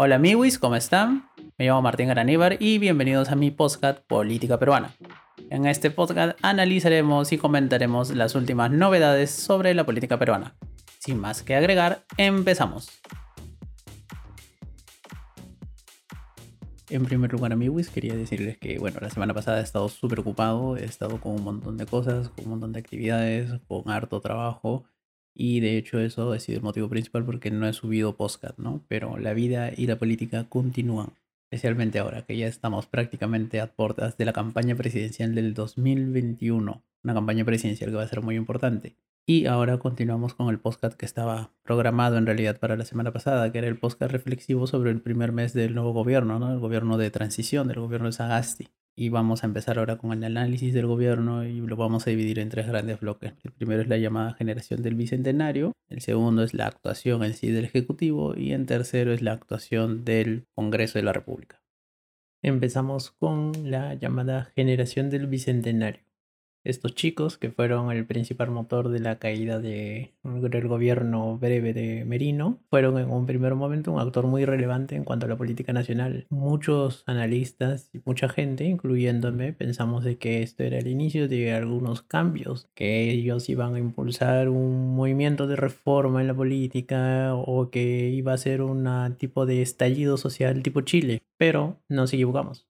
Hola amigos, ¿cómo están? Me llamo Martín Garaníbar y bienvenidos a mi podcast Política Peruana. En este podcast analizaremos y comentaremos las últimas novedades sobre la política peruana. Sin más que agregar, empezamos. En primer lugar, amigos, quería decirles que, bueno, la semana pasada he estado súper ocupado, he estado con un montón de cosas, con un montón de actividades, con harto trabajo y de hecho eso ha sido el motivo principal porque no he subido podcast, ¿no? Pero la vida y la política continúan, especialmente ahora que ya estamos prácticamente a puertas de la campaña presidencial del 2021, una campaña presidencial que va a ser muy importante. Y ahora continuamos con el podcast que estaba programado en realidad para la semana pasada, que era el podcast reflexivo sobre el primer mes del nuevo gobierno, ¿no? El gobierno de transición, del gobierno de Sagasti y vamos a empezar ahora con el análisis del gobierno y lo vamos a dividir en tres grandes bloques. El primero es la llamada generación del bicentenario, el segundo es la actuación en sí del Ejecutivo y en tercero es la actuación del Congreso de la República. Empezamos con la llamada generación del bicentenario estos chicos, que fueron el principal motor de la caída del gobierno breve de Merino, fueron en un primer momento un actor muy relevante en cuanto a la política nacional. Muchos analistas y mucha gente, incluyéndome, pensamos de que esto era el inicio de algunos cambios, que ellos iban a impulsar un movimiento de reforma en la política o que iba a ser un tipo de estallido social tipo Chile, pero nos equivocamos.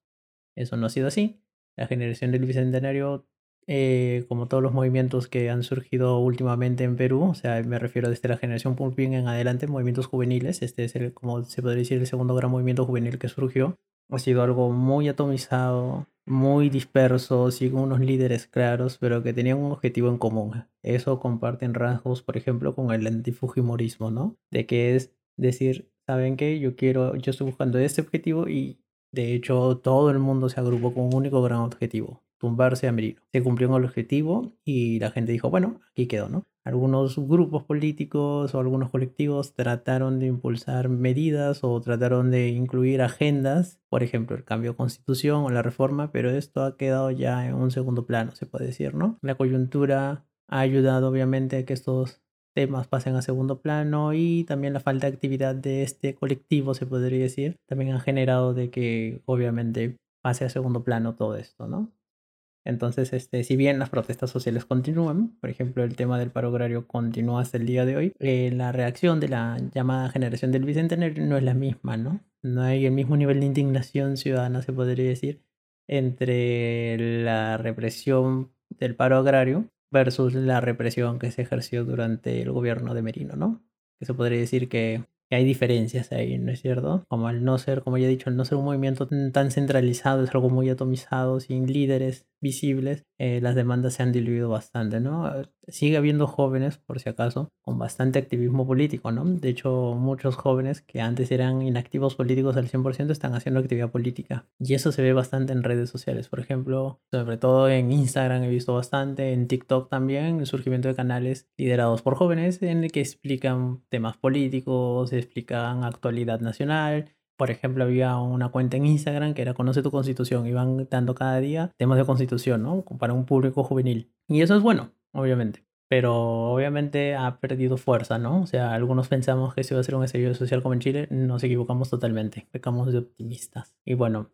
Eso no ha sido así. La generación del bicentenario eh, como todos los movimientos que han surgido últimamente en Perú, o sea, me refiero desde la generación Pulpín en adelante, movimientos juveniles, este es el, como se podría decir, el segundo gran movimiento juvenil que surgió, ha sido algo muy atomizado, muy disperso, sin unos líderes claros, pero que tenían un objetivo en común. Eso comparten rasgos, por ejemplo, con el antifujimorismo, ¿no? De que es decir, ¿saben qué? Yo quiero, yo estoy buscando este objetivo y de hecho todo el mundo se agrupó con un único gran objetivo, tumbarse a Merino. Se cumplió el objetivo y la gente dijo, bueno, aquí quedó, ¿no? Algunos grupos políticos o algunos colectivos trataron de impulsar medidas o trataron de incluir agendas, por ejemplo, el cambio de constitución o la reforma, pero esto ha quedado ya en un segundo plano, se puede decir, ¿no? La coyuntura ha ayudado obviamente a que estos temas pasen a segundo plano y también la falta de actividad de este colectivo, se podría decir, también ha generado de que obviamente pase a segundo plano todo esto, ¿no? Entonces, este, si bien las protestas sociales continúan, por ejemplo, el tema del paro agrario continúa hasta el día de hoy, eh, la reacción de la llamada generación del Bicentenario no es la misma, ¿no? No hay el mismo nivel de indignación ciudadana, se podría decir, entre la represión del paro agrario versus la represión que se ejerció durante el gobierno de Merino, ¿no? Que se podría decir que que hay diferencias ahí, ¿no es cierto? Como al no ser, como ya he dicho, al no ser un movimiento tan centralizado, es algo muy atomizado, sin líderes visibles, eh, las demandas se han diluido bastante, ¿no? Sigue habiendo jóvenes, por si acaso, con bastante activismo político, ¿no? De hecho, muchos jóvenes que antes eran inactivos políticos al 100% están haciendo actividad política. Y eso se ve bastante en redes sociales, por ejemplo, sobre todo en Instagram he visto bastante, en TikTok también, el surgimiento de canales liderados por jóvenes en el que explican temas políticos, explican actualidad nacional, por ejemplo, había una cuenta en Instagram que era Conoce tu Constitución. Iban dando cada día temas de Constitución, ¿no? Para un público juvenil. Y eso es bueno, obviamente. Pero obviamente ha perdido fuerza, ¿no? O sea, algunos pensamos que se iba a ser un estallido social como en Chile. Nos equivocamos totalmente. Pecamos de optimistas. Y bueno,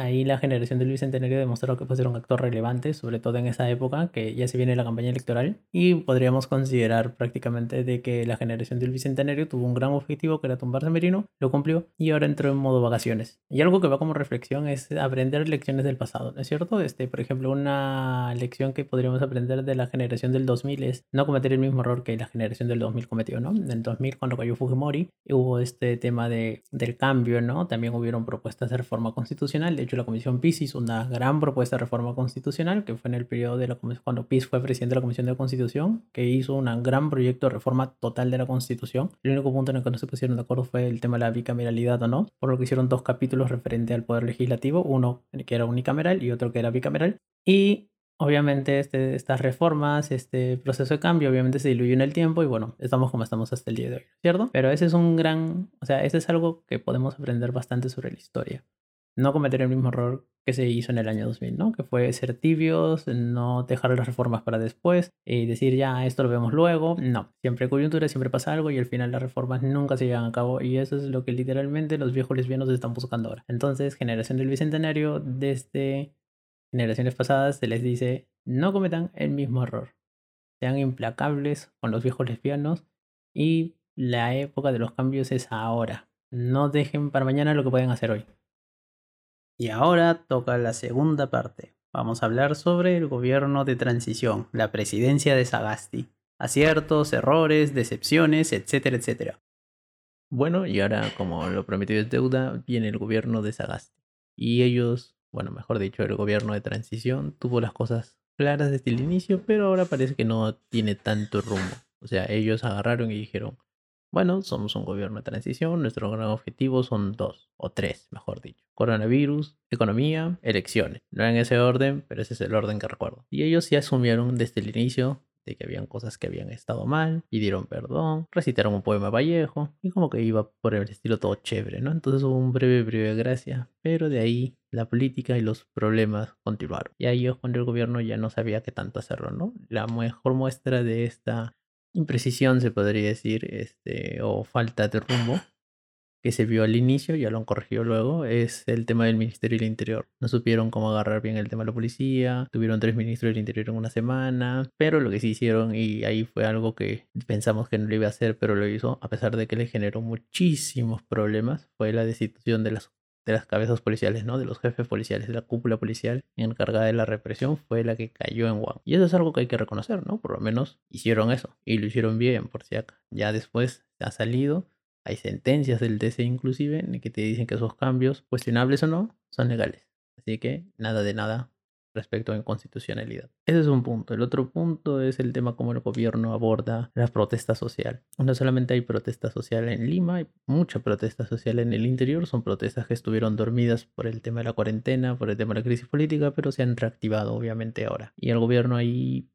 Ahí la generación del Bicentenario demostró que puede ser un actor relevante, sobre todo en esa época, que ya se viene la campaña electoral, y podríamos considerar prácticamente de que la generación del Bicentenario tuvo un gran objetivo que era tumbarse Merino, lo cumplió y ahora entró en modo vacaciones. Y algo que va como reflexión es aprender lecciones del pasado, ¿no es cierto? Este, por ejemplo, una lección que podríamos aprender de la generación del 2000 es no cometer el mismo error que la generación del 2000 cometió, ¿no? En el 2000 cuando cayó Fujimori hubo este tema de, del cambio, ¿no? También hubieron propuestas de reforma constitucional, de hecho la Comisión PIS hizo una gran propuesta de reforma constitucional, que fue en el periodo de la cuando PIS fue presidente de la Comisión de Constitución, que hizo un gran proyecto de reforma total de la Constitución. El único punto en el que no se pusieron de acuerdo fue el tema de la bicameralidad o no, por lo que hicieron dos capítulos referente al poder legislativo, uno que era unicameral y otro que era bicameral. Y obviamente este, estas reformas, este proceso de cambio, obviamente se diluyó en el tiempo y bueno, estamos como estamos hasta el día de hoy, ¿cierto? Pero ese es un gran, o sea, ese es algo que podemos aprender bastante sobre la historia no cometer el mismo error que se hizo en el año 2000, ¿no? Que fue ser tibios, no dejar las reformas para después y decir ya esto lo vemos luego. No, siempre coyuntura, siempre pasa algo y al final las reformas nunca se llevan a cabo y eso es lo que literalmente los viejos lesbianos están buscando ahora. Entonces, generación del bicentenario, desde generaciones pasadas se les dice no cometan el mismo error. Sean implacables con los viejos lesbianos y la época de los cambios es ahora. No dejen para mañana lo que pueden hacer hoy. Y ahora toca la segunda parte. Vamos a hablar sobre el gobierno de transición, la presidencia de Sagasti. Aciertos, errores, decepciones, etcétera, etcétera. Bueno, y ahora, como lo prometido es deuda, viene el gobierno de Sagasti. Y ellos, bueno, mejor dicho, el gobierno de transición tuvo las cosas claras desde el inicio, pero ahora parece que no tiene tanto rumbo. O sea, ellos agarraron y dijeron, bueno, somos un gobierno de transición, nuestro gran objetivo son dos, o tres, mejor dicho. Coronavirus, economía, elecciones. No en ese orden, pero ese es el orden que recuerdo. Y ellos sí asumieron desde el inicio de que habían cosas que habían estado mal, pidieron perdón, recitaron un poema Vallejo y como que iba por el estilo todo chévere, ¿no? Entonces hubo un breve breve gracia, pero de ahí la política y los problemas continuaron. Y ahí es cuando el gobierno ya no sabía qué tanto hacerlo, ¿no? La mejor muestra de esta imprecisión, se podría decir, este, o falta de rumbo que se vio al inicio, ya lo han corregido luego, es el tema del Ministerio del Interior. No supieron cómo agarrar bien el tema de la policía, tuvieron tres ministros del Interior en una semana, pero lo que sí hicieron, y ahí fue algo que pensamos que no lo iba a hacer, pero lo hizo, a pesar de que le generó muchísimos problemas, fue la destitución de las de las cabezas policiales, ¿no? De los jefes policiales, de la cúpula policial encargada de la represión fue la que cayó en Wang. Y eso es algo que hay que reconocer, ¿no? Por lo menos hicieron eso y lo hicieron bien, por si acá. Ya después ha salido, hay sentencias del TC inclusive en que te dicen que esos cambios, cuestionables o no, son legales. Así que nada de nada respecto a inconstitucionalidad. Ese es un punto. El otro punto es el tema cómo el gobierno aborda la protesta social. No solamente hay protesta social en Lima, hay mucha protesta social en el interior. Son protestas que estuvieron dormidas por el tema de la cuarentena, por el tema de la crisis política, pero se han reactivado obviamente ahora. Y el gobierno ahí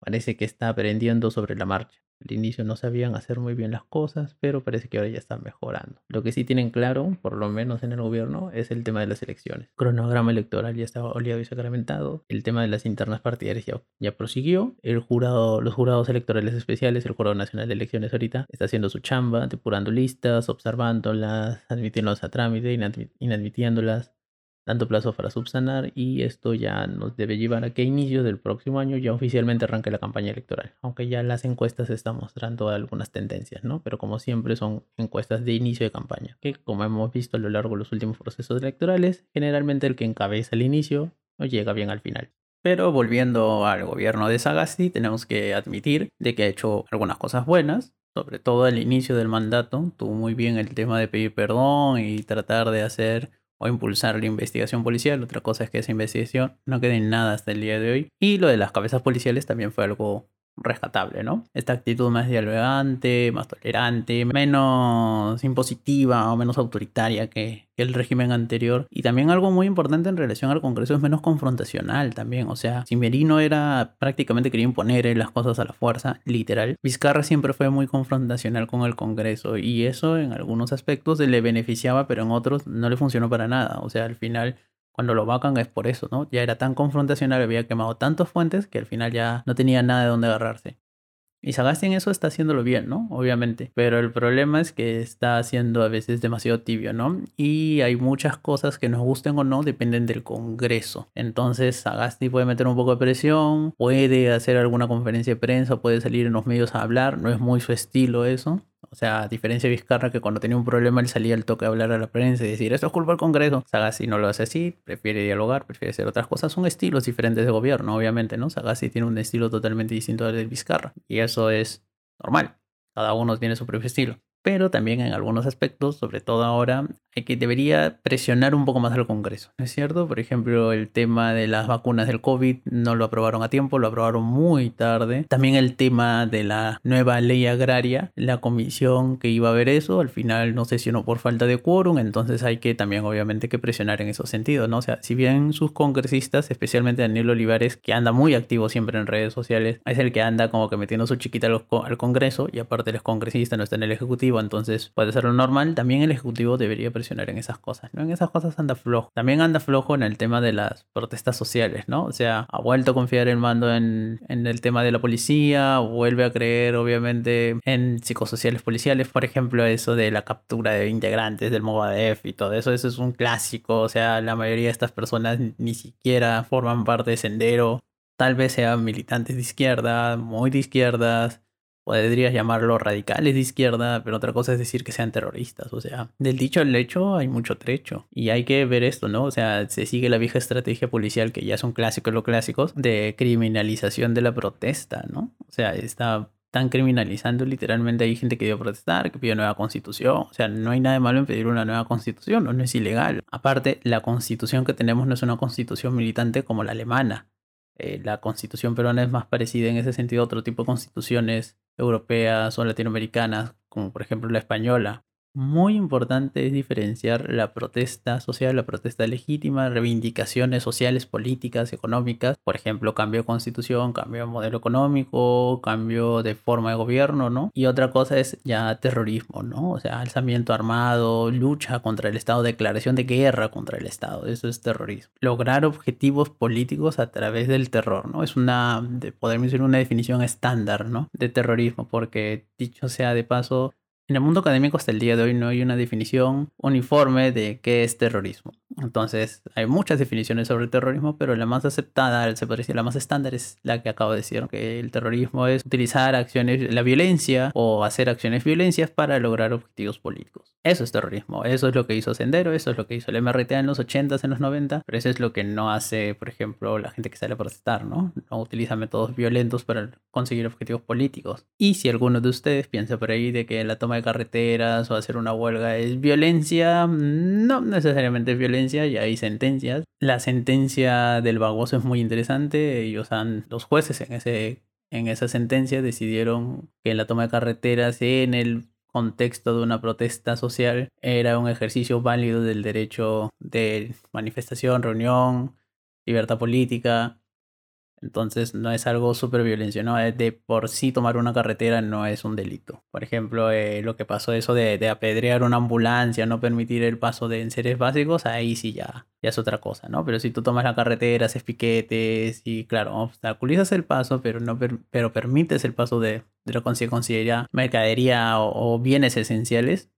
parece que está aprendiendo sobre la marcha. Al inicio no sabían hacer muy bien las cosas, pero parece que ahora ya están mejorando. Lo que sí tienen claro, por lo menos en el gobierno, es el tema de las elecciones. El cronograma electoral ya está oleado y sacramentado. El tema de las internas partidarias ya, ya prosiguió. El jurado, los jurados electorales especiales, el Jurado Nacional de Elecciones ahorita, está haciendo su chamba, depurando listas, observándolas, admitiéndolas a trámite, inadmitiéndolas, tanto plazo para subsanar y esto ya nos debe llevar a que a inicios del próximo año ya oficialmente arranque la campaña electoral, aunque ya las encuestas están mostrando algunas tendencias, ¿no? Pero como siempre son encuestas de inicio de campaña, que como hemos visto a lo largo de los últimos procesos electorales, generalmente el que encabeza el inicio no llega bien al final. Pero volviendo al gobierno de Sagasti, tenemos que admitir de que ha hecho algunas cosas buenas, sobre todo al inicio del mandato, tuvo muy bien el tema de pedir perdón y tratar de hacer o impulsar la investigación policial. Otra cosa es que esa investigación no quede en nada hasta el día de hoy. Y lo de las cabezas policiales también fue algo rescatable, ¿no? Esta actitud más dialogante, más tolerante, menos impositiva o menos autoritaria que, el régimen anterior. Y también algo muy importante en relación al Congreso es menos confrontacional también. O sea, si Merino era prácticamente quería imponer las cosas a la fuerza, literal, Vizcarra siempre fue muy confrontacional con el Congreso y eso en algunos aspectos le beneficiaba, pero en otros no le funcionó para nada. O sea, al final cuando lo vacan es por eso, ¿no? Ya era tan confrontacional, había quemado tantos fuentes que al final ya no tenía nada de dónde agarrarse. Y Sagasti en eso está haciéndolo bien, ¿no? Obviamente. Pero el problema es que está haciendo a veces demasiado tibio, ¿no? Y hay muchas cosas que nos gusten o no, dependen del Congreso. Entonces Sagasti puede meter un poco de presión, puede hacer alguna conferencia de prensa, puede salir en los medios a hablar, no es muy su estilo eso. O sea, a diferencia de Vizcarra, que cuando tenía un problema él salía al toque a hablar a la prensa y decir, esto es culpa del Congreso. Sagasti no lo hace así, prefiere dialogar, prefiere hacer otras cosas. Son estilos diferentes de gobierno, obviamente, ¿no? Sagasti tiene un estilo totalmente distinto al de Vizcarra. Y eso es normal. Cada uno tiene su propio estilo pero también en algunos aspectos, sobre todo ahora, hay que debería presionar un poco más al Congreso, ¿no es cierto? Por ejemplo, el tema de las vacunas del COVID no lo aprobaron a tiempo, lo aprobaron muy tarde. También el tema de la nueva ley agraria, la comisión que iba a ver eso, al final no sesionó por falta de quórum, entonces hay que también obviamente que presionar en esos sentidos, ¿no? O sea, si bien sus congresistas, especialmente Daniel Olivares, que anda muy activo siempre en redes sociales, es el que anda como que metiendo su chiquita al, Congreso y aparte el congresista no está en el Ejecutivo, Entonces puede ser lo normal. También el Ejecutivo debería presionar en esas cosas, ¿no? En esas cosas anda flojo. También anda flojo en el tema de las protestas sociales, ¿no? O sea, ha vuelto a confiar el mando en, en el tema de la policía, vuelve a creer, obviamente, en psicosociales policiales, por ejemplo, eso de la captura de integrantes del Movadef y todo eso, eso es un clásico, o sea, la mayoría de estas personas ni siquiera forman parte de Sendero, tal vez sean militantes de izquierda, muy de izquierdas, podrías llamarlo radicales de izquierda, pero otra cosa es decir que sean terroristas. O sea, del dicho al hecho hay mucho trecho. Y hay que ver esto, ¿no? O sea, se sigue la vieja estrategia policial, que ya es un clásico de los clásicos, de criminalización de la protesta, ¿no? O sea, está tan criminalizando literalmente hay gente que dio a protestar, que pidió nueva constitución. O sea, no hay nada malo en pedir una nueva constitución, no, no es ilegal. Aparte, la constitución que tenemos no es una constitución militante como la alemana. Eh, la constitución peruana es más parecida en ese sentido a otro tipo de constituciones europeas o latinoamericanas, como por ejemplo la española, muy importante es diferenciar la protesta social, la protesta legítima, reivindicaciones sociales, políticas, económicas, por ejemplo, cambio de constitución, cambio de modelo económico, cambio de forma de gobierno, ¿no? Y otra cosa es ya terrorismo, ¿no? O sea, alzamiento armado, lucha contra el Estado, declaración de guerra contra el Estado, eso es terrorismo. Lograr objetivos políticos a través del terror, ¿no? Es una, podemos decir, una definición estándar, ¿no? De terrorismo, porque dicho sea de paso, en el mundo académico hasta el día de hoy no hay una definición uniforme de qué es terrorismo. Entonces, hay muchas definiciones sobre el terrorismo, pero la más aceptada, se podría decir la más estándar, es la que acabo de decir, que el terrorismo es utilizar acciones, la violencia o hacer acciones violencias para lograr objetivos políticos. Eso es terrorismo, eso es lo que hizo Sendero, eso es lo que hizo el MRTA en los 80s, en los 90, pero eso es lo que no hace, por ejemplo, la gente que sale a protestar, ¿no? No utiliza métodos violentos para conseguir objetivos políticos. Y si alguno de ustedes piensa por ahí de que la toma de carreteras o hacer una huelga es violencia, no necesariamente es violencia y hay sentencias. La sentencia del baboso es muy interesante. Ellos han, los jueces en, ese, en esa sentencia decidieron que la toma de carreteras en el contexto de una protesta social era un ejercicio válido del derecho de manifestación, reunión, libertad política entonces no es algo súper violencia, ¿no? De por sí tomar una carretera no es un delito. Por ejemplo, eh, lo que pasó eso de, apedrear una ambulancia, no permitir el paso de enseres básicos, ahí sí ya, ya es otra cosa, ¿no? Pero si tú tomas la carretera, haces piquetes y claro, obstaculizas el paso, pero no pero permites el paso de, de lo que se considera mercadería o, o bienes esenciales,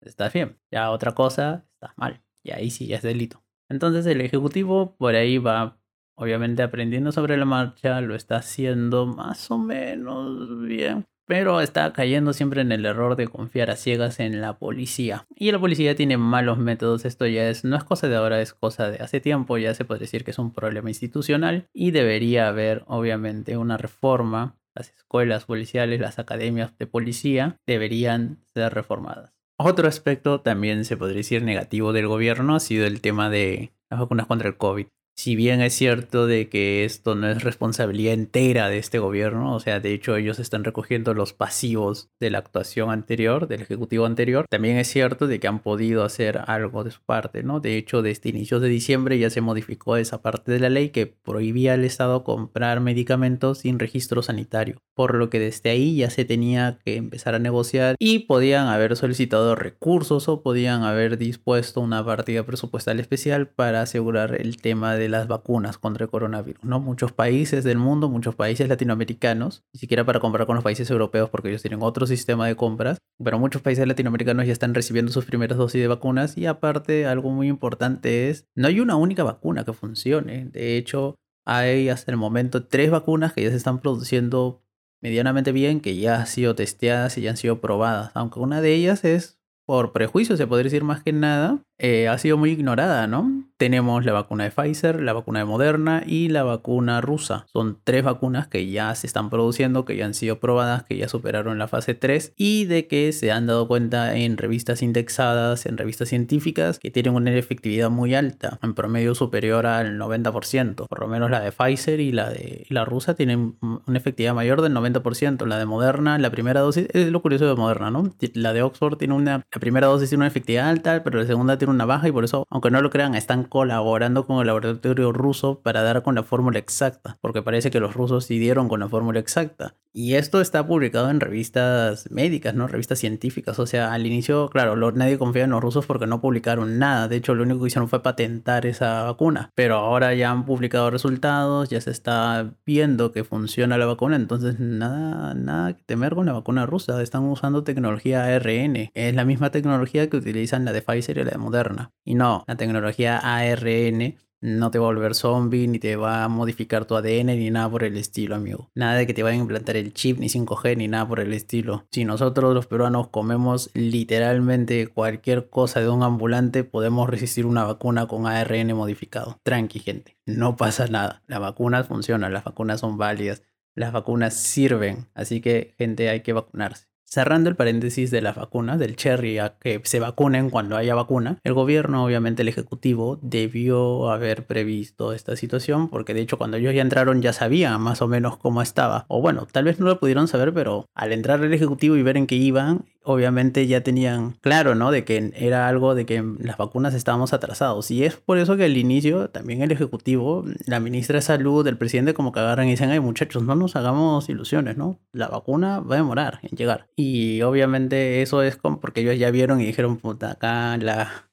está bien. Ya otra cosa, está mal. Y ahí sí ya es delito. Entonces el Ejecutivo por ahí va obviamente aprendiendo sobre la marcha, lo está haciendo más o menos bien. Pero está cayendo siempre en el error de confiar a ciegas en la policía. Y la policía tiene malos métodos. Esto ya es, no es cosa de ahora, es cosa de hace tiempo. Ya se puede decir que es un problema institucional. Y debería haber, obviamente, una reforma. Las escuelas policiales, las academias de policía deberían ser reformadas. Otro aspecto también se podría decir negativo del gobierno ha sido el tema de las vacunas contra el COVID si bien es cierto de que esto no es responsabilidad entera de este gobierno, o sea, de hecho ellos están recogiendo los pasivos de la actuación anterior, del ejecutivo anterior, también es cierto de que han podido hacer algo de su parte, ¿no? De hecho, desde inicios de diciembre ya se modificó esa parte de la ley que prohibía al Estado comprar medicamentos sin registro sanitario, por lo que desde ahí ya se tenía que empezar a negociar y podían haber solicitado recursos o podían haber dispuesto una partida presupuestal especial para asegurar el tema de las vacunas contra el coronavirus, ¿no? Muchos países del mundo, muchos países latinoamericanos, ni siquiera para comprar con los países europeos porque ellos tienen otro sistema de compras, pero muchos países latinoamericanos ya están recibiendo sus primeras dosis de vacunas y aparte algo muy importante es, no hay una única vacuna que funcione, de hecho hay hasta el momento tres vacunas que ya se están produciendo medianamente bien, que ya han sido testeadas y ya han sido probadas, aunque una de ellas es por prejuicio, se podría decir más que nada, eh, ha sido muy ignorada, ¿no? Tenemos la vacuna de Pfizer, la vacuna de Moderna y la vacuna rusa. Son tres vacunas que ya se están produciendo, que ya han sido probadas, que ya superaron la fase 3 y de que se han dado cuenta en revistas indexadas, en revistas científicas, que tienen una efectividad muy alta, en promedio superior al 90%. Por lo menos la de Pfizer y la de la rusa tienen una efectividad mayor del 90%. La de Moderna, la primera dosis, es lo curioso de Moderna, ¿no? La de Oxford tiene una, la primera dosis tiene una efectividad alta, pero la segunda tiene una baja y por eso, aunque no lo crean, están colaborando con el laboratorio ruso para dar con la fórmula exacta, porque parece que los rusos sí dieron con la fórmula exacta. Y esto está publicado en revistas médicas, ¿no? Revistas científicas. O sea, al inicio, claro, nadie confía en los rusos porque no publicaron nada. De hecho, lo único que hicieron fue patentar esa vacuna. Pero ahora ya han publicado resultados, ya se está viendo que funciona la vacuna. Entonces, nada, nada que temer con la vacuna rusa. Están usando tecnología ARN. Es la misma tecnología que utilizan la de Pfizer y la de Moderna. Y no, la tecnología ARN no te va a volver zombie, ni te va a modificar tu ADN, ni nada por el estilo, amigo. Nada de que te vayan a implantar el chip, ni 5G, ni nada por el estilo. Si nosotros los peruanos comemos literalmente cualquier cosa de un ambulante, podemos resistir una vacuna con ARN modificado. Tranqui, gente. No pasa nada. Las vacunas funcionan, las vacunas son válidas, las vacunas sirven. Así que, gente, hay que vacunarse. Cerrando el paréntesis de las vacunas, del cherry a que se vacunen cuando haya vacuna, el gobierno, obviamente el Ejecutivo, debió haber previsto esta situación, porque de hecho cuando ellos ya entraron ya sabían más o menos cómo estaba. O bueno, tal vez no lo pudieron saber, pero al entrar el Ejecutivo y ver en qué iban, obviamente ya tenían claro, ¿no? De que era algo de que las vacunas estábamos atrasados. Y es por eso que al inicio también el Ejecutivo, la ministra de Salud, el presidente como que agarran y dicen, ay muchachos, no nos hagamos ilusiones, ¿no? La vacuna va a demorar en llegar. Y obviamente eso es como porque ellos ya vieron y dijeron, puta, acá la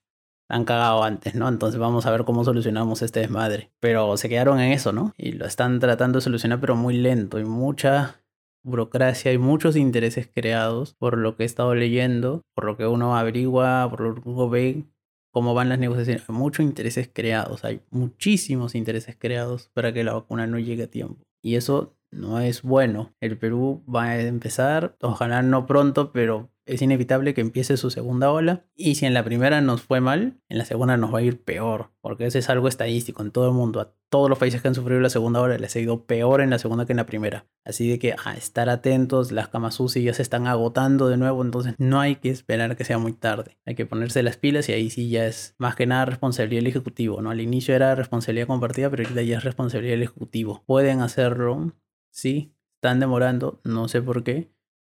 han cagado antes, ¿no? Entonces vamos a ver cómo solucionamos este desmadre. Pero se quedaron en eso, ¿no? Y lo están tratando de solucionar, pero muy lento y mucha burocracia y muchos intereses creados por lo que he estado leyendo, por lo que uno averigua, por lo que uno ve cómo van las negociaciones. Hay muchos intereses creados, hay muchísimos intereses creados para que la vacuna no llegue a tiempo. Y eso no es bueno. El Perú va a empezar, ojalá no pronto, pero es inevitable que empiece su segunda ola. Y si en la primera nos fue mal, en la segunda nos va a ir peor. Porque eso es algo estadístico en todo el mundo. A todos los países que han sufrido la segunda ola les ha ido peor en la segunda que en la primera. Así de que a estar atentos, las camas UCI ya se están agotando de nuevo. Entonces no hay que esperar que sea muy tarde. Hay que ponerse las pilas y ahí sí ya es más que nada responsabilidad del Ejecutivo. ¿no? Al inicio era responsabilidad compartida, pero ahorita ya es responsabilidad del Ejecutivo. Pueden hacerlo, sí, están demorando, no sé por qué.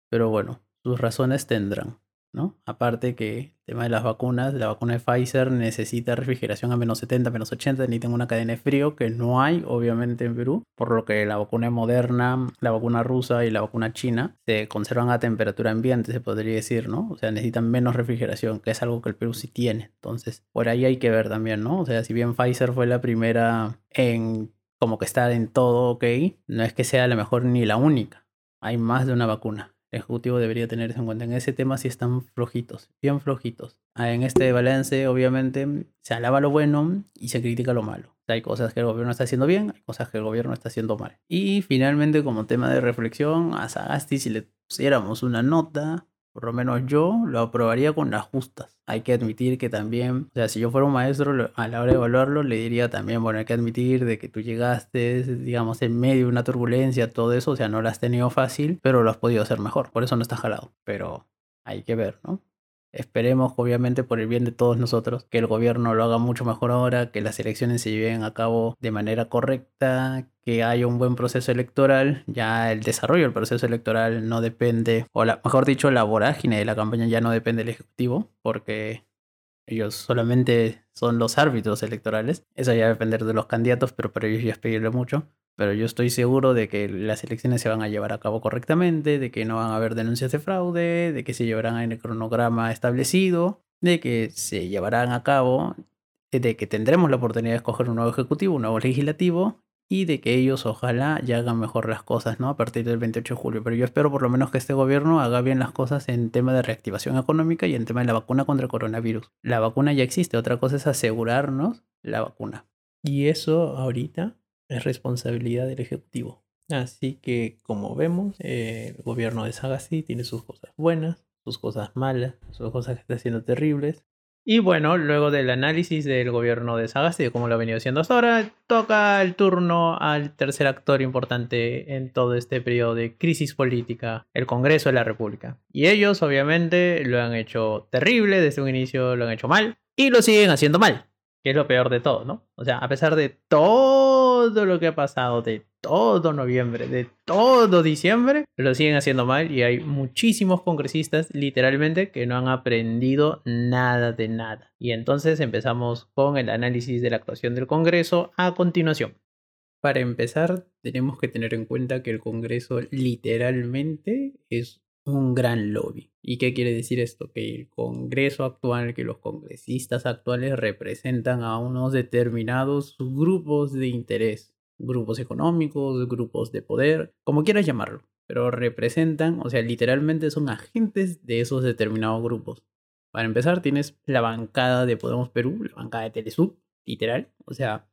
Pero bueno, sus razones tendrán, ¿no? Aparte que el tema de las vacunas, la vacuna de Pfizer necesita refrigeración a menos 70, menos 80, necesitan una cadena de frío que no hay, obviamente, en Perú, por lo que la vacuna moderna, la vacuna rusa y la vacuna china se conservan a temperatura ambiente, se podría decir, ¿no? O sea, necesitan menos refrigeración, que es algo que el Perú sí tiene. Entonces, por ahí hay que ver también, ¿no? O sea, si bien Pfizer fue la primera en como que estar en todo ok, no es que sea la mejor ni la única. Hay más de una vacuna. Ejecutivo debería tener eso en cuenta. En ese tema sí están flojitos, bien flojitos. Ah, en este balance, obviamente, se alaba lo bueno y se critica lo malo. Hay cosas que el gobierno está haciendo bien, hay cosas que el gobierno está haciendo mal. Y finalmente, como tema de reflexión, a Sagasti, si le pusiéramos una nota, por lo menos yo lo aprobaría con las justas. Hay que admitir que también, o sea, si yo fuera un maestro, a la hora de evaluarlo, le diría también, bueno, hay que admitir de que tú llegaste, digamos, en medio de una turbulencia, todo eso, o sea, no lo has tenido fácil, pero lo has podido hacer mejor. Por eso no está jalado. Pero hay que ver, ¿no? Esperemos, obviamente, por el bien de todos nosotros, que el gobierno lo haga mucho mejor ahora, que las elecciones se lleven a cabo de manera correcta, que haya un buen proceso electoral. Ya el desarrollo del proceso electoral no depende, o la, mejor dicho, la vorágine de la campaña ya no depende del Ejecutivo, porque ellos solamente son los árbitros electorales. Eso ya va a depender de los candidatos, pero para ellos ya es pedirle mucho. Pero yo estoy seguro de que las elecciones se van a llevar a cabo correctamente, de que no van a haber denuncias de fraude, de que se llevarán en el cronograma establecido, de que se llevarán a cabo, de que tendremos la oportunidad de escoger un nuevo ejecutivo, un nuevo legislativo y de que ellos ojalá ya hagan mejor las cosas, ¿no? A partir del 28 de julio. Pero yo espero por lo menos que este gobierno haga bien las cosas en tema de reactivación económica y en tema de la vacuna contra el coronavirus. La vacuna ya existe, otra cosa es asegurarnos la vacuna. Y eso ahorita es responsabilidad del Ejecutivo. Así que, como vemos, el gobierno de Sagasti tiene sus cosas buenas, sus cosas malas, sus cosas que está haciendo terribles. Y bueno, luego del análisis del gobierno de Sagasti, como lo ha venido haciendo hasta ahora, toca el turno al tercer actor importante en todo este periodo de crisis política, el Congreso de la República. Y ellos, obviamente, lo han hecho terrible, desde un inicio lo han hecho mal, y lo siguen haciendo mal, que es lo peor de todo, ¿no? O sea, a pesar de todo todo lo que ha pasado, de todo noviembre, de todo diciembre, lo siguen haciendo mal y hay muchísimos congresistas literalmente que no han aprendido nada de nada. Y entonces empezamos con el análisis de la actuación del Congreso a continuación. Para empezar, tenemos que tener en cuenta que el Congreso literalmente es un gran lobby. ¿Y qué quiere decir esto? Que el Congreso actual, que los congresistas actuales representan a unos determinados grupos de interés, grupos económicos, grupos de poder, como quieras llamarlo, pero representan, o sea, literalmente son agentes de esos determinados grupos. Para empezar, tienes la bancada de Podemos Perú, la bancada de Telesub, literal, o sea,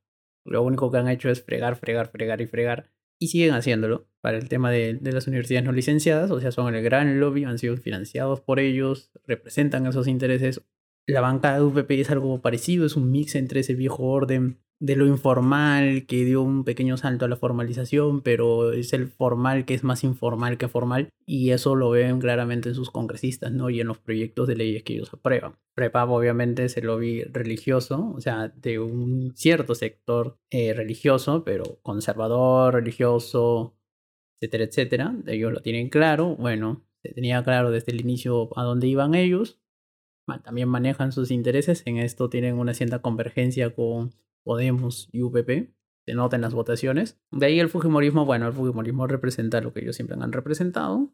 lo único que han hecho es fregar, fregar, fregar y fregar y siguen haciéndolo para el tema de, las universidades no licenciadas, o sea, son el gran lobby, han sido financiados por ellos, representan esos intereses. La banca de UPP es algo parecido, es un mix entre ese viejo orden de lo informal que dio un pequeño salto a la formalización, pero es el formal que es más informal que formal y eso lo ven claramente en sus congresistas, ¿no? Y en los proyectos de leyes que ellos aprueban. Prepab obviamente es el lobby religioso, o sea, de un cierto sector eh, religioso, pero conservador, religioso, etcétera, etcétera. Ellos lo tienen claro, bueno, se tenía claro desde el inicio a dónde iban ellos. También manejan sus intereses, en esto tienen una cierta convergencia con Podemos y UPP, se nota en las votaciones. De ahí el Fujimorismo, bueno, el Fujimorismo representa lo que ellos siempre han representado,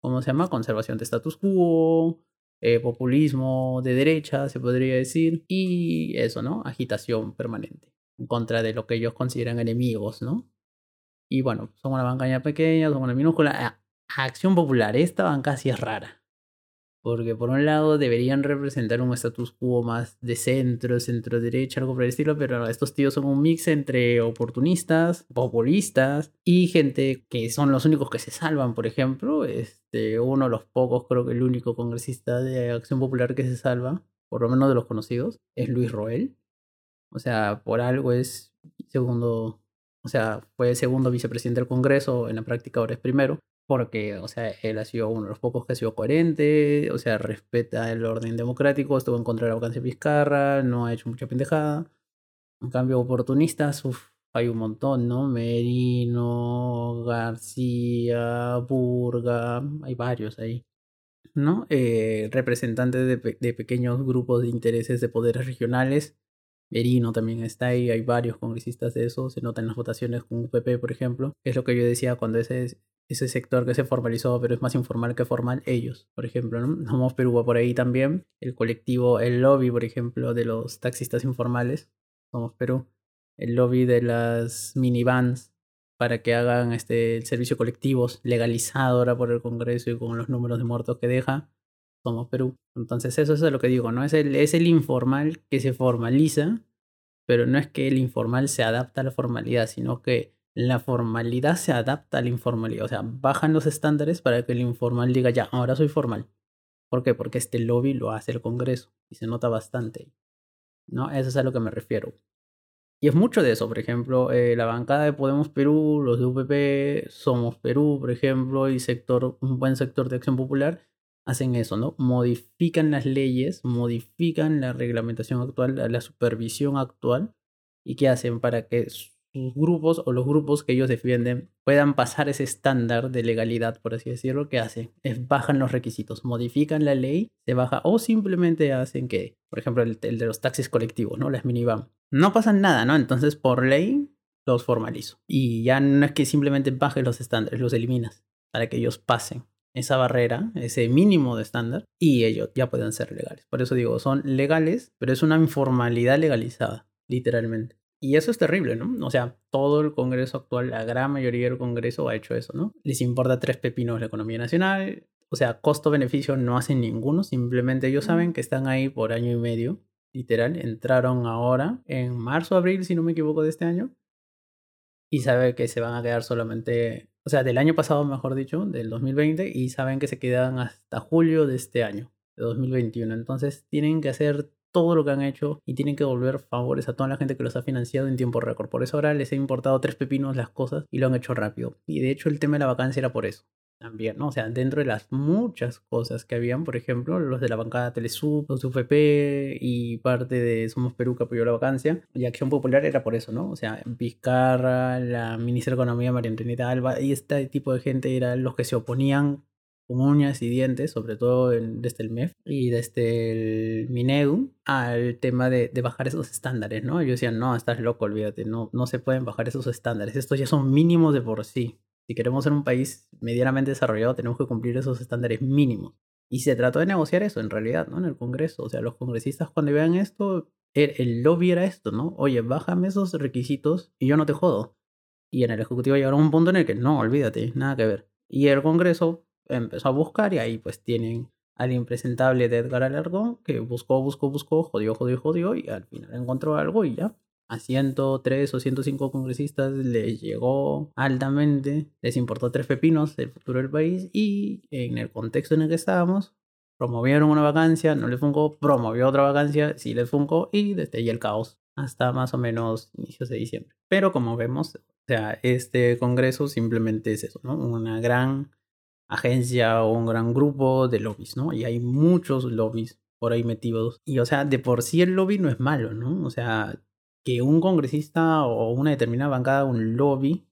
¿cómo se llama? Conservación de status quo, eh, populismo de derecha, se podría decir, y eso, ¿no? Agitación permanente en contra de lo que ellos consideran enemigos, ¿no? Y bueno, son una banca pequeña, son una minúscula. Acción Popular, esta banca sí es rara porque por un lado deberían representar un status quo más de centro, centro derecha, algo por el estilo, pero estos tíos son un mix entre oportunistas, populistas y gente que son los únicos que se salvan, por ejemplo, este, uno de los pocos, creo que el único congresista de Acción Popular que se salva, por lo menos de los conocidos, es Luis Roel. O sea, por algo es segundo, o sea, fue segundo vicepresidente del Congreso, en la práctica ahora es primero, porque, o sea, él ha sido uno de los pocos que ha sido coherente, o sea, respeta el orden democrático, estuvo en contra de la vacancia Vizcarra, no ha hecho mucha pendejada. En cambio, oportunistas, uff, hay un montón, ¿no? Merino, García, Burga, hay varios ahí, ¿no? Eh, representantes de, de pequeños grupos de intereses de poderes regionales. Merino también está ahí, hay varios congresistas de eso, se nota en las votaciones con UPP, por ejemplo. Es lo que yo decía cuando ese ese sector que se formalizó, pero es más informal que formal, ellos, por ejemplo, ¿no? Somos Perú por ahí también, el colectivo, el lobby, por ejemplo, de los taxistas informales, Somos Perú, el lobby de las minivans para que hagan este el servicio colectivos legalizado ahora por el Congreso y con los números de muertos que deja, Somos Perú. Entonces eso, es lo que digo, ¿no? Es el, es el informal que se formaliza, pero no es que el informal se adapta a la formalidad, sino que la formalidad se adapta a la informalidad. O sea, bajan los estándares para que el informal diga, ya, ahora soy formal. ¿Por qué? Porque este lobby lo hace el Congreso y se nota bastante. ¿No? Eso es a lo que me refiero. Y es mucho de eso, por ejemplo, eh, la bancada de Podemos Perú, los de UPP, Somos Perú, por ejemplo, y sector, un buen sector de acción popular, hacen eso, ¿no? Modifican las leyes, modifican la reglamentación actual, la supervisión actual, y qué hacen para que grupos o los grupos que ellos defienden puedan pasar ese estándar de legalidad, por así decirlo, ¿qué hacen? Es bajan los requisitos, modifican la ley, se baja o simplemente hacen que, por ejemplo, el, de los taxis colectivos, ¿no? Las minivan. No pasa nada, ¿no? Entonces, por ley, los formalizo. Y ya no es que simplemente bajes los estándares, los eliminas para que ellos pasen esa barrera, ese mínimo de estándar, y ellos ya pueden ser legales. Por eso digo, son legales, pero es una informalidad legalizada, literalmente. Y eso es terrible, ¿no? O sea, todo el Congreso actual, la gran mayoría del Congreso ha hecho eso, ¿no? Les importa tres pepinos la economía nacional, o sea, costo-beneficio no hacen ninguno, simplemente ellos saben que están ahí por año y medio, literal, entraron ahora en marzo, abril, si no me equivoco, de este año, y saben que se van a quedar solamente, o sea, del año pasado, mejor dicho, del 2020, y saben que se quedan hasta julio de este año, de 2021. Entonces tienen que hacer todo lo que han hecho y tienen que devolver favores a toda la gente que los ha financiado en tiempo récord. Por eso ahora les he importado tres pepinos las cosas y lo han hecho rápido. Y de hecho el tema de la vacancia era por eso. también, ¿no? O sea, dentro de las muchas cosas que habían, por ejemplo, los de la bancada Telesub, los UFP y parte de Somos Perú que apoyó la vacancia, y Acción Popular era por eso, ¿no? O sea, Vizcarra, la ministra de Economía María Antonieta Alba, y este tipo de gente eran los que se oponían con uñas y dientes, sobre todo desde el MEF y desde el Minegu, al tema de, de, bajar esos estándares, ¿no? Ellos decían, no, estás loco, olvídate, no, no se pueden bajar esos estándares, estos ya son mínimos de por sí. Si queremos ser un país medianamente desarrollado, tenemos que cumplir esos estándares mínimos. Y se trató de negociar eso en realidad, ¿no? En el Congreso. O sea, los congresistas cuando vean esto, el, el lobby era esto, ¿no? Oye, bájame esos requisitos y yo no te jodo. Y en el Ejecutivo llegaron a un punto en el que no, olvídate, nada que ver. Y el Congreso empezó a buscar y ahí pues tienen al impresentable de Edgar Alarcón que buscó, buscó, buscó, jodió, jodió, jodió y al final encontró algo y ya. A 103 o 105 congresistas les llegó altamente, les importó tres pepinos el futuro del país y en el contexto en el que estábamos, promovieron una vacancia, no les fungó, promovió otra vacancia, sí les fungó y desde ahí el caos hasta más o menos inicios de diciembre. Pero como vemos, o sea, este congreso simplemente es eso, ¿no? Una gran agencia o un gran grupo de lobbies, ¿no? Y hay muchos lobbies por ahí metidos. Y o sea, de por sí el lobby no es malo, ¿no? O sea, que un congresista o una determinada bancada un lobby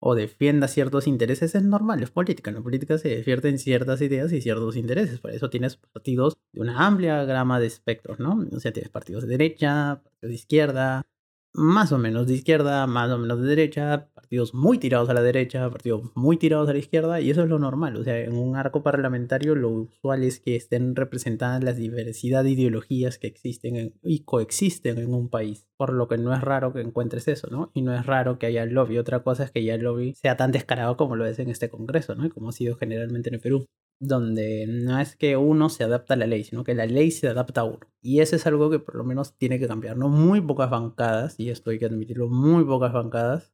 o defienda ciertos intereses es normal, es política. En la política se defienden ciertas ideas y ciertos intereses. Por eso tienes partidos de una amplia gama de espectros, ¿no? O sea, tienes partidos de derecha, partidos de izquierda, más o menos de izquierda, más o menos de derecha, partidos muy tirados a la derecha, partidos muy tirados a la izquierda, y eso es lo normal. O sea, en un arco parlamentario lo usual es que estén representadas las diversidad de ideologías que existen y coexisten en un país. Por lo que no es raro que encuentres eso, ¿no? Y no es raro que haya lobby. Otra cosa es que ya el lobby sea tan descarado como lo es en este Congreso, ¿no? Como ha sido generalmente en el Perú donde no es que uno se adapta a la ley, sino que la ley se adapta a uno. Y eso es algo que por lo menos tiene que cambiar, ¿no? Muy pocas bancadas, y esto hay que admitirlo, muy pocas bancadas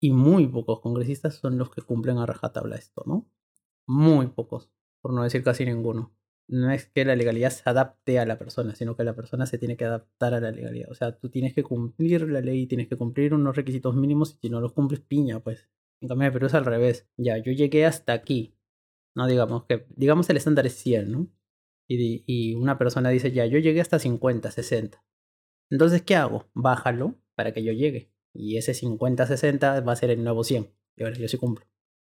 y muy pocos congresistas son los que cumplen a rajatabla esto, ¿no? Muy pocos, por no decir casi ninguno. No es que la legalidad se adapte a la persona, sino que la persona se tiene que adaptar a la legalidad. O sea, tú tienes que cumplir la ley, tienes que cumplir unos requisitos mínimos y si no los cumples, piña, pues. En cambio, pero es al revés. Ya, yo llegué hasta aquí. No digamos que, digamos el estándar es 100, ¿no? Y, y una persona dice, ya, yo llegué hasta 50, 60. Entonces, ¿qué hago? Bájalo para que yo llegue. Y ese 50-60 va a ser el nuevo 100. Y ahora yo sí cumplo.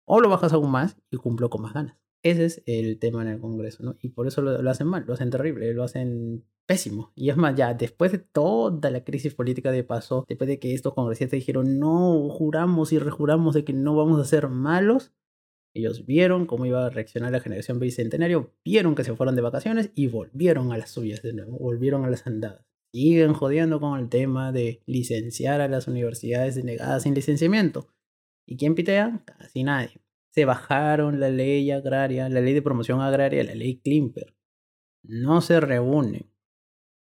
O lo bajas aún más y cumplo con más ganas. Ese es el tema en el Congreso, ¿no? Y por eso lo, hacen mal, lo hacen terrible, lo hacen pésimo. Y es más, ya después de toda la crisis política de paso, después de que estos congresistas dijeron, no, juramos y rejuramos de que no vamos a ser malos, ellos vieron cómo iba a reaccionar la generación bicentenario, vieron que se fueron de vacaciones y volvieron a las suyas de nuevo, volvieron a las andadas siguen jodiendo con el tema de licenciar a las universidades denegadas sin licenciamiento. ¿Y quién pitea? Casi nadie. Se bajaron la ley agraria, la ley de promoción agraria, la ley Klimper. No se reúnen.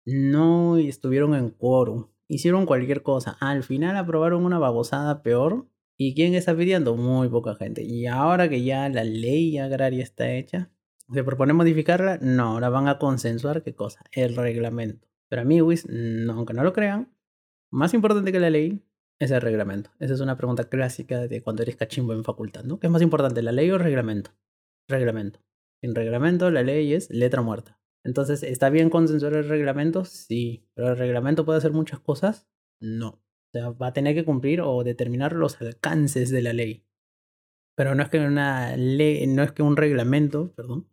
No estuvieron en quórum. Hicieron cualquier cosa. Al final aprobaron una babosada peor. ¿Y quién está pidiendo? Muy poca gente. Y ahora que ya la ley agraria está hecha, ¿se propone modificarla? No, ahora van a consensuar qué cosa? El reglamento. Pero a mí, no, aunque no lo crean, más importante que la ley es el reglamento. Esa es una pregunta clásica de cuando eres cachimbo en facultad, ¿no? ¿Qué es más importante, la ley o el reglamento? Reglamento. En reglamento, la ley es letra muerta. Entonces, ¿está bien consensuar el reglamento? Sí. ¿Pero el reglamento puede hacer muchas cosas? No. O sea, va a tener que cumplir o determinar los alcances de la ley. Pero no es que una ley, no es que un reglamento, perdón,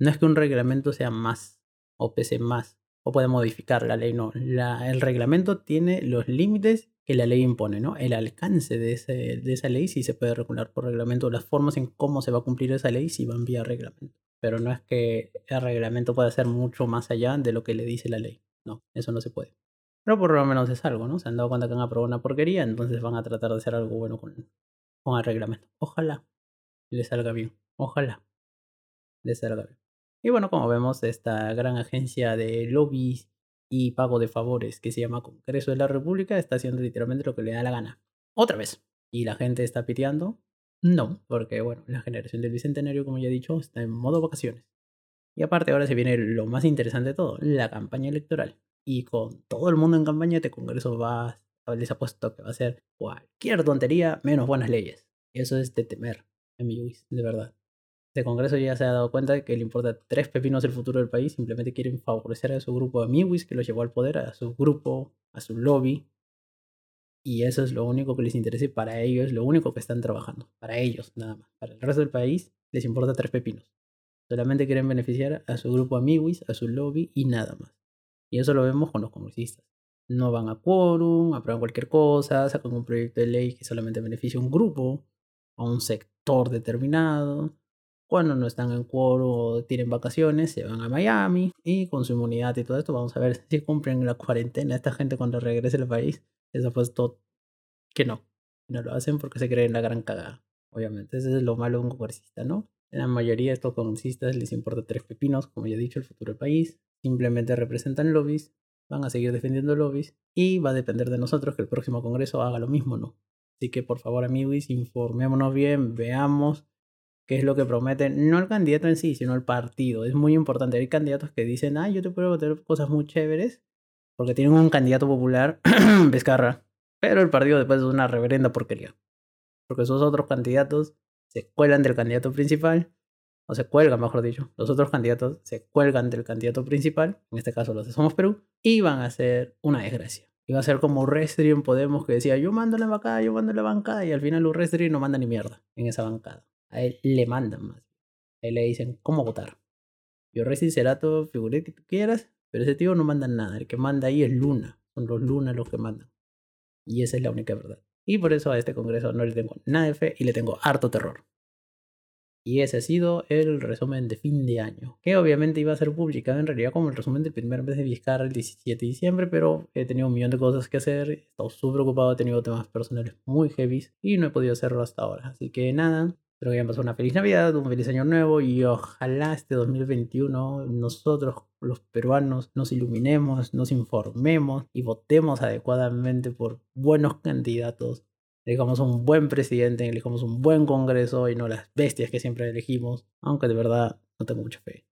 no es que un reglamento sea más o pese más o puede modificar la ley. No, el reglamento tiene los límites que la ley impone, ¿no? El alcance de, de esa ley sí se puede regular por reglamento, las formas en cómo se va a cumplir esa ley sí van vía reglamento. Pero no es que el reglamento pueda ser mucho más allá de lo que le dice la ley. No, eso no se puede. Pero por lo menos es algo, ¿no? Se han dado cuenta que han aprobado una porquería, entonces van a tratar de hacer algo bueno con, con el reglamento. Ojalá le salga bien. Ojalá le salga bien. Y bueno, como vemos, esta gran agencia de lobbies y pago de favores que se llama Congreso de la República está haciendo literalmente lo que le da la gana. Otra vez. ¿Y la gente está piteando? No, porque bueno, la generación del Bicentenario, como ya he dicho, está en modo vacaciones. Y aparte ahora se viene lo más interesante de todo, la campaña electoral. Y con todo el mundo en campaña, este Congreso va, les apuesto que va a ser cualquier tontería menos buenas leyes. Eso es de temer. a Miwis, de verdad. Este Congreso ya se ha dado cuenta de que le importa tres pepinos el futuro del país, simplemente quieren favorecer a su grupo de Miwis que los llevó al poder, a su grupo, a su lobby. Y eso es lo único que les interesa para ellos, lo único que están trabajando. Para ellos, nada más. Para el resto del país les importa tres pepinos. Solamente quieren beneficiar a su grupo Miwis, a su lobby y nada más. Y eso lo vemos con los congresistas. No van a quórum, aprueban cualquier cosa, sacan un proyecto de ley que solamente beneficia a un grupo, a un sector determinado cuando no están en quórum o tienen vacaciones, se van a Miami y con su inmunidad y todo esto, vamos a ver si cumplen la cuarentena esta gente cuando regrese al país. Fue todo que no. No lo hacen porque se creen la gran cagada. Obviamente, eso es lo malo de un congresista, ¿no? La mayoría de estos congresistas les importa tres pepinos, como ya he dicho, el futuro del país. Simplemente representan lobbies, van a seguir defendiendo lobbies y va a depender de nosotros que el próximo congreso haga lo mismo, ¿no? Así que por favor, amigos, informémonos bien, veamos qué es lo que prometen, no el candidato en sí, sino el partido. Es muy importante. Hay candidatos que dicen, ah, yo te puedo votar cosas muy chéveres, porque tienen un candidato popular, Vizcarra, pero el partido después es una reverenda porquería. Porque esos otros candidatos se cuelgan del candidato principal, o se cuelgan, mejor dicho. Los otros candidatos se cuelgan del candidato principal, en este caso los de Somos Perú, y van a ser una desgracia. Va a ser como Urrestri en Podemos que decía, yo mando la bancada, yo mando la bancada, y al final Urrestri no manda ni mierda en esa bancada. A él le mandan más. A él le dicen cómo votar. Yo recién todo figuré que tú quieras, pero ese tío no manda nada. El que manda ahí es Luna. Son los Luna los que mandan. Y esa es la única verdad. Y por eso a este congreso no le tengo nada de fe y le tengo harto terror. Y ese ha sido el resumen de fin de año, que obviamente iba a ser publicado en realidad como el resumen del primer mes de Vizcarra el 17 de diciembre, pero he tenido un millón de cosas que hacer, he estado súper ocupado, he tenido temas personales muy heavy y no he podido hacerlo hasta ahora. Así que nada, Espero que hayan pasado una feliz Navidad, un feliz año nuevo y ojalá este 2021 nosotros los peruanos nos iluminemos, nos informemos y votemos adecuadamente por buenos candidatos. Elegamos un buen presidente, elegamos un buen congreso y no las bestias que siempre elegimos, aunque de verdad no tengo mucha fe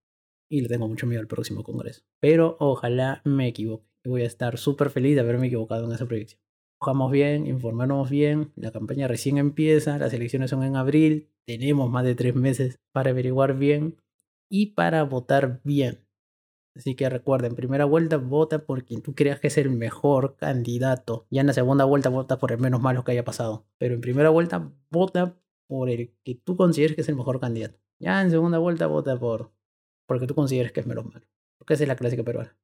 y le tengo mucho miedo al próximo congreso. Pero ojalá me equivoque. Voy a estar súper feliz de haberme equivocado en esa proyección. Jugamos bien, informémonos bien, la campaña recién empieza, las elecciones son en abril, tenemos más de tres meses para averiguar bien y para votar bien. Así que recuerden, primera vuelta vota por quien tú creas que es el mejor candidato. Ya en la segunda vuelta vota por el menos malo que haya pasado. Pero en primera vuelta vota por el que tú consideres que es el mejor candidato. Ya en segunda vuelta vota por porque tú consideres que es menos malo. Porque esa es la clásica peruana.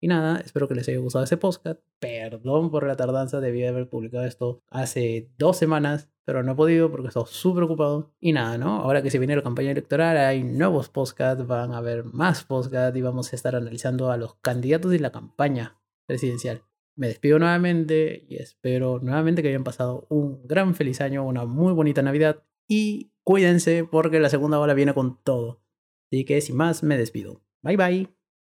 Y nada, espero que les haya gustado ese podcast. Perdón por la tardanza, debía haber publicado esto hace dos semanas, pero no he podido porque he estado súper ocupado. Y nada, ¿no? Ahora que se viene la campaña electoral, hay nuevos podcasts, van a haber más podcasts y vamos a estar analizando a los candidatos de la campaña presidencial. Me despido nuevamente y espero nuevamente que hayan pasado un gran feliz año, una muy bonita Navidad y cuídense porque la segunda ola viene con todo. Así que sin más, me despido. Bye bye.